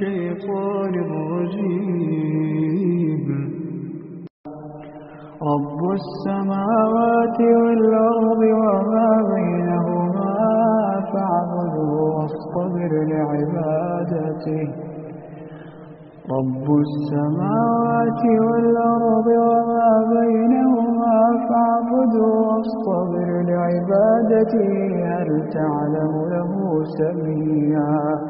الشيطان الرجيم. رب السماوات والأرض وما بينهما فاعبده واصطبر لعبادته. رب السماوات والأرض وما بينهما فاعبده واصطبر لعبادته هل تعلم له سميا.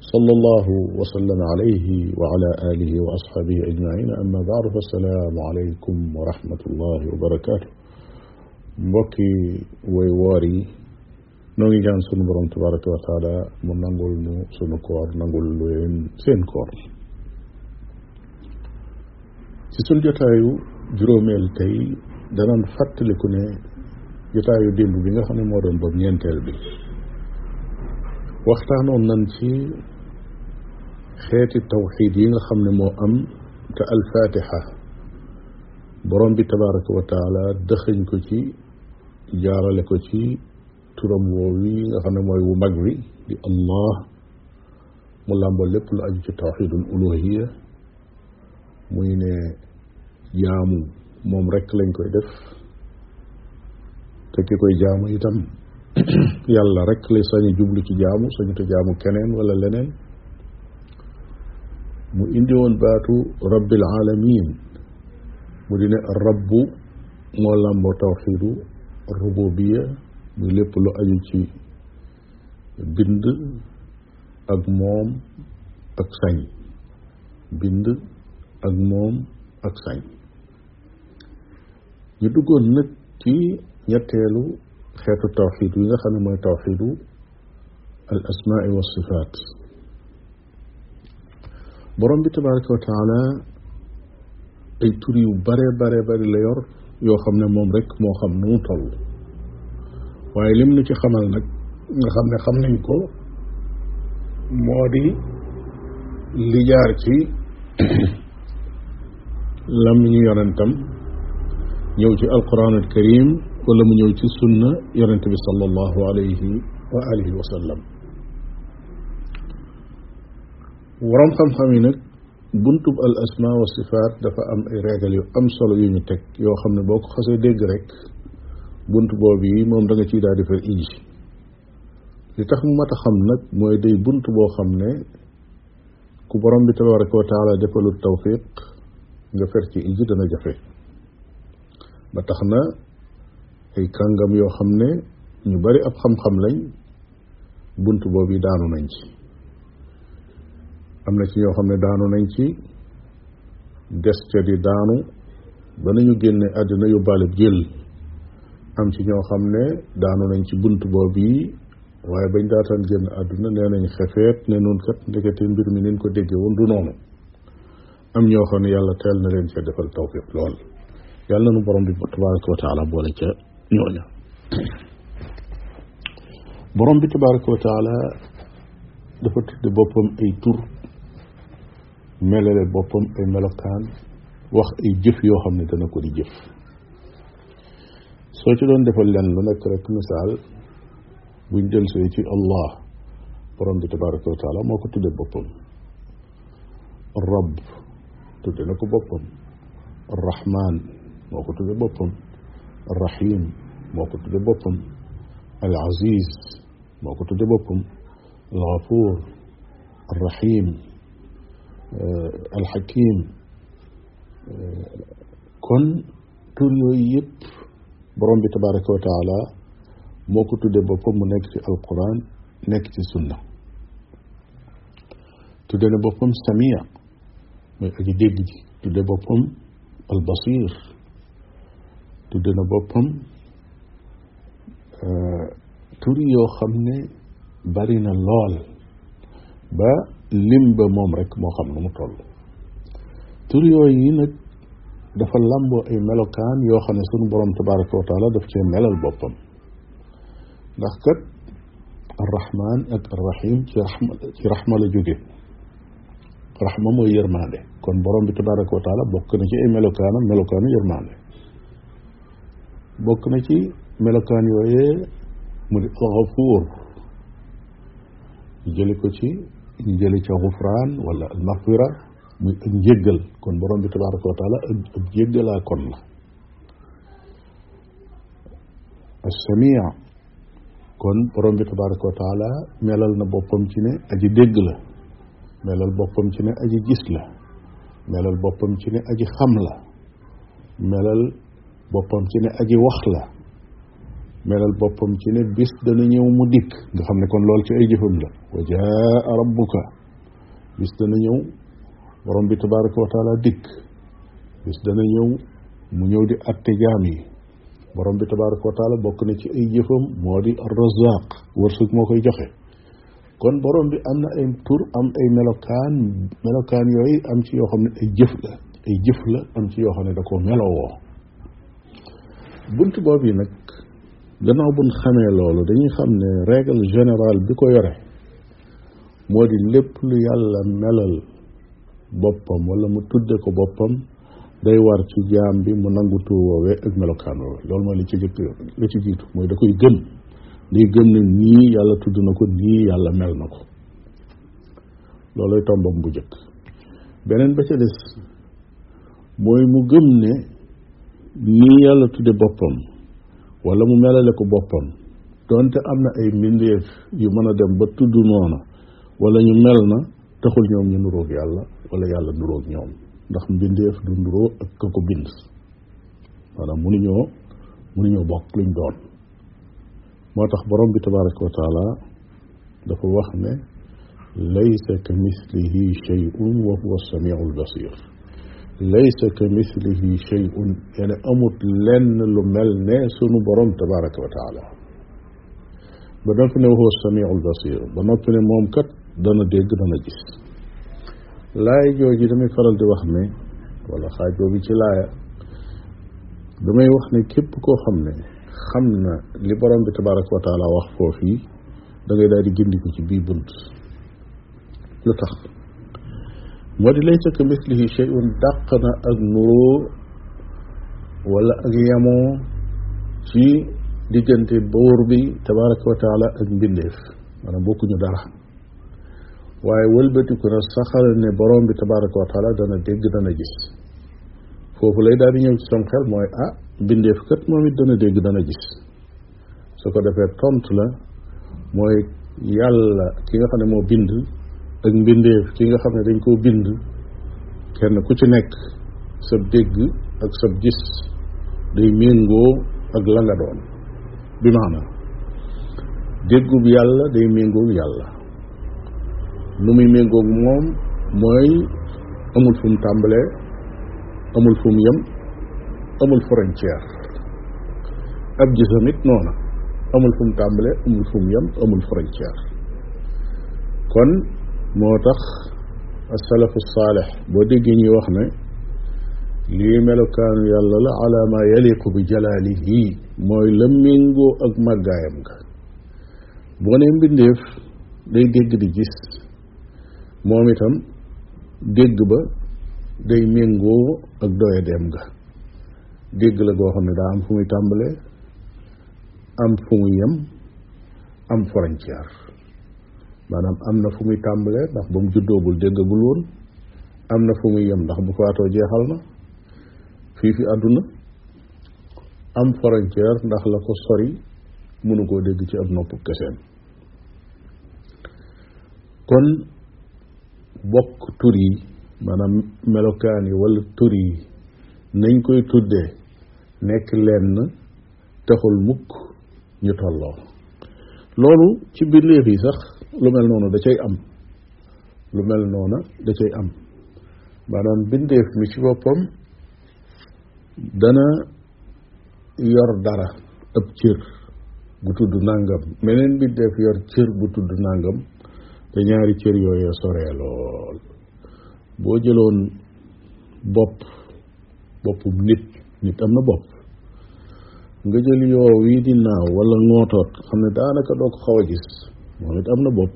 صلى الله وسلم عليه وعلى آله وأصحابه أجمعين. أما بعد فالسلام عليكم ورحمة الله وبركاته. بكي ويواري نوغي جان سنو برام تبارك وتعالى من نقول نو سنو كور ننقل لوين سين كور سيسول جتايو جروميل تاي دانان فات لكوني جتايو ديمبو بينا خاني مورن بب نين تيل وقتا نون نانسي خيتي التوحيدين خمن مو أم كالفاتحة. برم تبارك وتعالى دخن كتي جار لكتي ترم ووي خمن مو مغري دي الله ملام بولي كل أجي توحيد الألوهية. مين يامو موم رك لين كوي دف. تكي كوي جامو يتم. يالله رك لساني جبلي كي جامو ساني تجامو كنين ولا لنين. mo indi won baatu rabbil alamin. Mu di ne rabbu moo làmboo tawxidu rububiya muy lépp lu aju ci bind ak moom ak sañ. Bind ak moom ak sañ. Ñu duggoon nag ci ñetteelu xeetu tawxid yi nga xam ne mooy tawxidu al asmaai wa sifaat borom bi tabaraka wa taala ay tur yu bare bare bari la yor yoo xam ne moom rek moo xam nu mu toll waaye lim nu ci xamal nag nga xam ne xam nañ ko moo di li jaar ci lam ñu yonentam ñëw ci alquran al karim wala mu ñëw ci sunna yonente bi sallallahu alayhi wa alihi wa sallam ورم خم خمينك بنتب الأسماء والصفات دفع أم إراجة ليو أم صلو يميتك يو خم نبوك خسي ديگرك بنتب وبي مهم دنگ تيدا دي فر إيجي لتخم ما تخمنك موي دي بنتب وخمنة كبرم بتبارك وتعالى دفل التوفيق جفر تي إيجي دنا ما تخمنا أي كانغام يو خمنة نبري أب خم خم لين بنتب وبي دانو نانجي am na ci ñoo xam ne daanu nañ ci des ca di daanu ba nañu génne àddina yóbbaale jël. Am ci ñoo xam ne daanu nañ ci bunt boobu yi waaye bañ daataan génn àdduna nee nañ xefeet ne nun kat ndekete mbir mi nin ko déggee woon du noonu. Am ñoo xam ne yàlla teel na leen ca defal tawfiq lool. Yàlla nu borom bi tabaraka wa taala boole ca ñooña. Borom bi tabaraka wa dafa tudde boppam ay tur. Melale boppam ay melokaan wax ay jëf yoo xam ne dana ko di jëf soo ci doon defal len lu nekk rek misaal buñ delsee ci allah borom bi tabaraka wa taala moo ko tudde boppam rab tudde na ko boppam arrahman moo ko tudde boppam arrahim moo ko tudde boppam al aziz moo ko tudde boppam al ghafuur arrahim الحكيم كن تول يويب بروم تبارك وتعالى موكو تودي بوبو القران نيك سنة السنة تودي سميع مي أجي البصير تودي بوبوم ا تول يو خامني با lim ba moom rek moo xam nu mu toll tur yooyu yi nag dafa lamboo ay melokaan yoo xam ne sunu borom tabaraka wa taala daf cee melal boppam ndax kat arrahman ak arrahim ci raxma ci raxma la jóge raxma mooy yërmande kon borom bi tabaraka wa taala bokk na ci ay melokaanam melokaanu yërmande bokk na ci melokaan yooyee mu di alxafuur jëli ko ci ñu jëli ca xufraan wala almaxfira muy ak njéggal kon borom bi tabaraka wa taala ab jéggalaa kon la assamia kon borom bi tabaraka wa taala melal na boppam ci ne aji dégg la melal boppam ci ne aji gis la melal boppam ci ne aji xam la melal boppam ci ne aji wax la melal boppam ci ne bis dana ñëw mu dikk nga xam ne kon lool ci ay jëfam la وجاء ربك. بس دانا نيو بروم بي تبارك وتعالى ديك. بس دانا نيو مو نيو دي اتي جامي. بروم وتعالى بوك ني مودي الرزاق. ورسك موكاي جوخي كون بروم بي أمنا اي تور أم أي ملوكان ملوكان يوي أم سي يو خامني أي جيف لا أي جيف لا أم سي يوخم خامني داكو ملو وو بونت بوبي نك gannaaw buñ xamee loolu dañuy xam ne règle générale bi ko yore moo di lépp lu yàlla melal boppam wala mu tudde ko boppam day war ci jaam bi mu nangu tur woowee ak melokaan woowee. Loolu mooy li ci jëkk li ci jiitu mooy da koy gëm. Day gëm ne nii yàlla tudd na ko nii yàlla mel na ko. Looloy tombam bu jëkk beneen ba ca des mooy mu gëm ne nii yàlla tudde boppam wala mu melale ko boppam donte am na ay mbindeef yu mën a dem ba tudd noona wala ñu mel na taxul ñoom ñu nuroog yàlla wala yàlla nuroog ñoom ndax mbindeef du nuroo ak ka ko bind maanaam mënuñoo mënuñoo bokk luñ doon moo tax borom bi tabaraka wa taala dafa wax ne laysa ka mislihi shay'un wa huwa samiu albasir laysa ka mislihi shay'un yene amut lenn lu mel ne sunu borom tabaraka wa taala ba noppi ne wa huwa samiu albasir ba noppi ne moom kat dana dégg dana gis. Laay jooju damay faral di wax ne wala xaajoo bi ci laaya damay wax ne képp koo xam ne xam na li borom bi tabaraka wa taala wax foofii da ngay daal di gindiku ci bii bunt. Lu tax? Moo di laysa ka mislihi shay'un dàq na ak nuroo wala ak yamoo ci diggante boor bi tabaraka wa taala ak mbindeef. Maanaam bokkuñu dara. Waaye wëlbatiku na saxal ne borom bi tabaraka wa taala dana dégg dana gis. Foofu lay daal di ñëw ci mooy ah mbindeef kat moom it dana dégg dana gis. Su ko defee tontu la mooy yàlla ki nga xam ne moo bind ak mbindeef ki nga xam ne dañ koo bind. Kenn ku ci nekk sab dégg ak sab gis day méngoo ak la nga doon. Bi maanaam déggub yàlla day méngoo yàlla. Nu muy méngoog moom mooy amul fu mu tàmbalee amul fu mu yem amul frontière ab gisam it noona amul fu mu tàmbalee amul fu mu yem amul frontière kon moo tax asalafu saalix boo déggee ñuy wax ne lii melokaanu yàlla la ala ma yaliqu bi jalaalihi mooy la méngoo ak màggaayam nga boo ne mbindeef day dégg di gis moom itam dégg ba day méngoo ak doye dem ga. Dégg la goo xam ne daa am fu muy tàmbalee am fu muy yem am frontière. Maanaam am na fu muy tàmbalee ndax ba mu juddoogul déggagul woon am na fu muy yem ndax bu faatoo jeexal na. Fii fi àdduna am frontière ndax la ko sori mënu koo dégg ci ab nopp keseen kon bokk tur yi maanaam melokaan yi wala tur yi nañ koy tuddee nekk lenn taxul mukk ñu tolloo. Loolu ci bindeef yi sax lu mel noonu da cay am. Lu mel noona da cay am. Maanaam bindeef mi ci boppam dana yor dara ab cër bu tudd nàngam meneen bindeef yor cër bu tudd nàngam te ñaari cër yooyu soree lool. Boo jëloon bopp boppum nit nit am na bopp. Nga jël yoo wii di naaw wala ngootoot xam ne daanaka doo ko xaw a gis moom it am na bopp.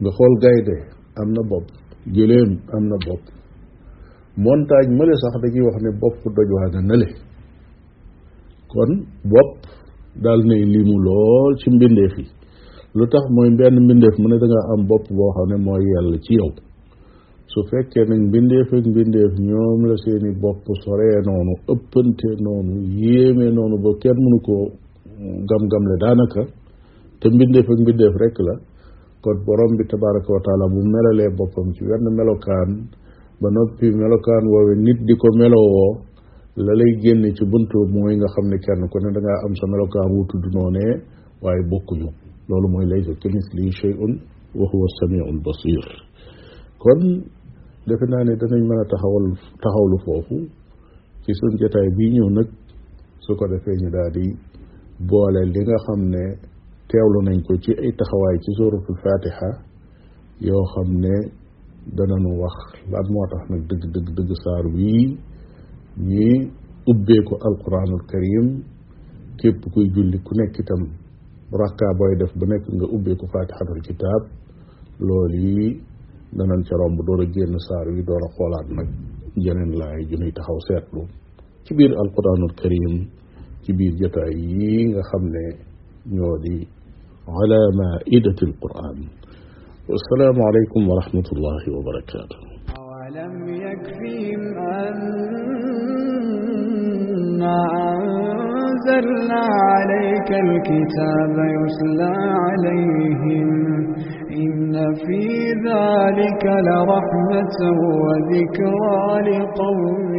Nga xool gaynde am na bopp. Jëleem am na bopp. Montagne mële sax dañuy wax ne bopp doj waa nga nële. Kon bopp daal nay limu lool ci mbindeef yi. Lu tax mooy benn mbindeef mu ne da nga am bopp boo xam ne mooy yàlla ci yow. Su fekkee nag mbindeef ak mbindeef ñoom la seeni bopp soree noonu ëppante noonu yéeme noonu ba kenn mënu koo gam-gamle daanaka te mbindeef ak mbindeef rek la kon borom bi tabaraka wa taala bu melalee boppam ci wenn melokaan ba noppi melokaan woowe nit di ko melowoo la lay génne ci buntu mooy nga xam ne kenn ku ne da ngaa am sa melokaan wu tudd noonee waaye bokkuñu لولا ما ليس تنس شيء وهو السميع البصير كون دفنان دنا من تحول تحول فوفو. في سن جتاي بي نيو نك سوكو دفي ني دادي بولا ليغا خامني تيولو نانكو تي اي تخواي تي سوره الفاتحة. يو خامني دا نانو واخ لات موتاخ نك دغ دغ دغ سار وي. ني اوبيكو القرآن الكريم. كيب كوي جولي كو نيك rakka booy def bu nekk nga ubbee ko fatihatul kitab loolu yi danañ ca romb door a génn saar wi door a xoolaat nag jeneen laay ju nuy taxaw seetlu ci biir alquranul karim ci biir jotaay yi nga xam ne ñoo di ala maidati alquran والسلام عليكم ورحمة الله وبركاته أولم يكفهم أنا أنزلنا عليك الكتاب يسلى عليهم. إن في ذلك لرحمة وذكرى لقوم